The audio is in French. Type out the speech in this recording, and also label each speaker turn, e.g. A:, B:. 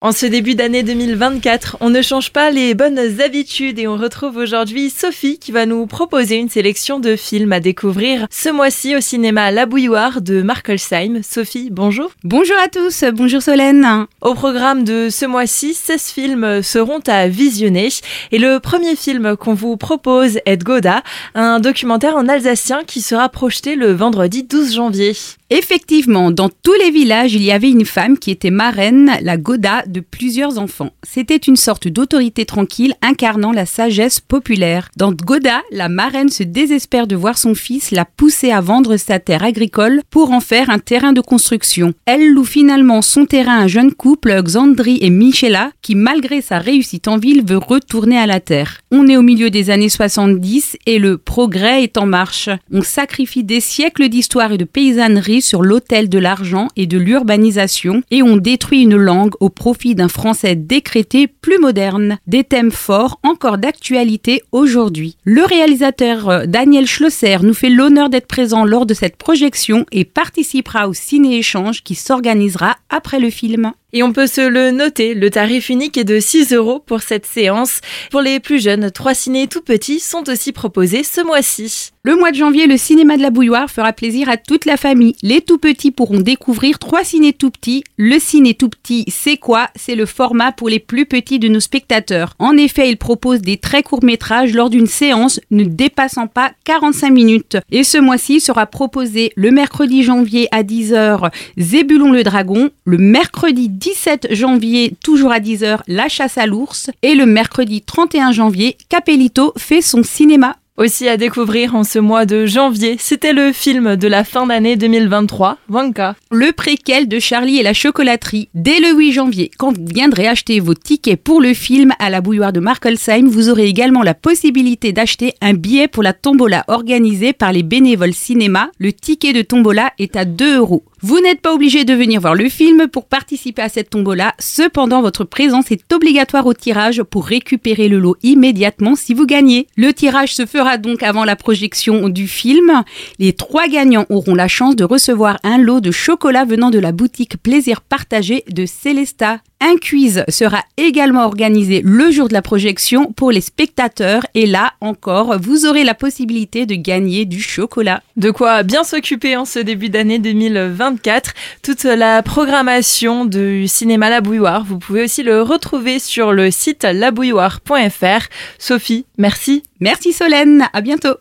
A: En ce début d'année 2024, on ne change pas les bonnes habitudes et on retrouve aujourd'hui Sophie qui va nous proposer une sélection de films à découvrir ce mois-ci au cinéma La Bouilloire de Markelsheim. Sophie, bonjour.
B: Bonjour à tous, bonjour Solène.
A: Au programme de ce mois-ci, 16 films seront à visionner et le premier film qu'on vous propose est Goda, un documentaire en alsacien qui sera projeté le vendredi 12 janvier.
B: Effectivement, dans tous les villages, il y avait une femme qui était marraine, la Goda, de plusieurs enfants. C'était une sorte d'autorité tranquille incarnant la sagesse populaire. Dans Goda, la marraine se désespère de voir son fils la pousser à vendre sa terre agricole pour en faire un terrain de construction. Elle loue finalement son terrain à un jeune couple, Xandri et Michela, qui malgré sa réussite en ville veut retourner à la terre. On est au milieu des années 70 et le progrès est en marche. On sacrifie des siècles d'histoire et de paysannerie sur l'autel de l'argent et de l'urbanisation et on détruit une langue au profit d'un français décrété plus moderne. Des thèmes forts encore d'actualité aujourd'hui. Le réalisateur euh, Daniel Schlosser nous fait l'honneur d'être présent lors de cette projection et participera au ciné-échange qui s'organisera après le film.
A: Et on peut se le noter, le tarif unique est de 6 euros pour cette séance. Pour les plus jeunes, trois ciné tout petits sont aussi proposés ce mois-ci.
B: Le mois de janvier, le cinéma de la Bouilloire fera plaisir à toute la famille. Les tout petits pourront découvrir trois ciné tout petits. Le ciné tout petit, c'est quoi? C'est le format pour les plus petits de nos spectateurs. En effet, il propose des très courts métrages lors d'une séance ne dépassant pas 45 minutes. Et ce mois-ci sera proposé le mercredi janvier à 10h Zébulon le Dragon, le mercredi 17 janvier, toujours à 10h, La chasse à l'ours. Et le mercredi 31 janvier, Capelito fait son cinéma
A: aussi à découvrir en ce mois de janvier, c'était le film de la fin d'année 2023, Wanka.
B: Le préquel de Charlie et la chocolaterie. Dès le 8 janvier, quand vous viendrez acheter vos tickets pour le film à la bouilloire de Markelsheim, vous aurez également la possibilité d'acheter un billet pour la tombola organisée par les bénévoles cinéma. Le ticket de tombola est à 2 euros. Vous n'êtes pas obligé de venir voir le film pour participer à cette tombola, cependant votre présence est obligatoire au tirage pour récupérer le lot immédiatement si vous gagnez. Le tirage se fera donc avant la projection du film. Les trois gagnants auront la chance de recevoir un lot de chocolat venant de la boutique Plaisir Partagé de Célesta. Un quiz sera également organisé le jour de la projection pour les spectateurs et là encore, vous aurez la possibilité de gagner du chocolat.
A: De quoi bien s'occuper en ce début d'année 2024. Toute la programmation du cinéma La Bouilloire, vous pouvez aussi le retrouver sur le site labouilloire.fr. Sophie, merci.
B: Merci Solène, à bientôt.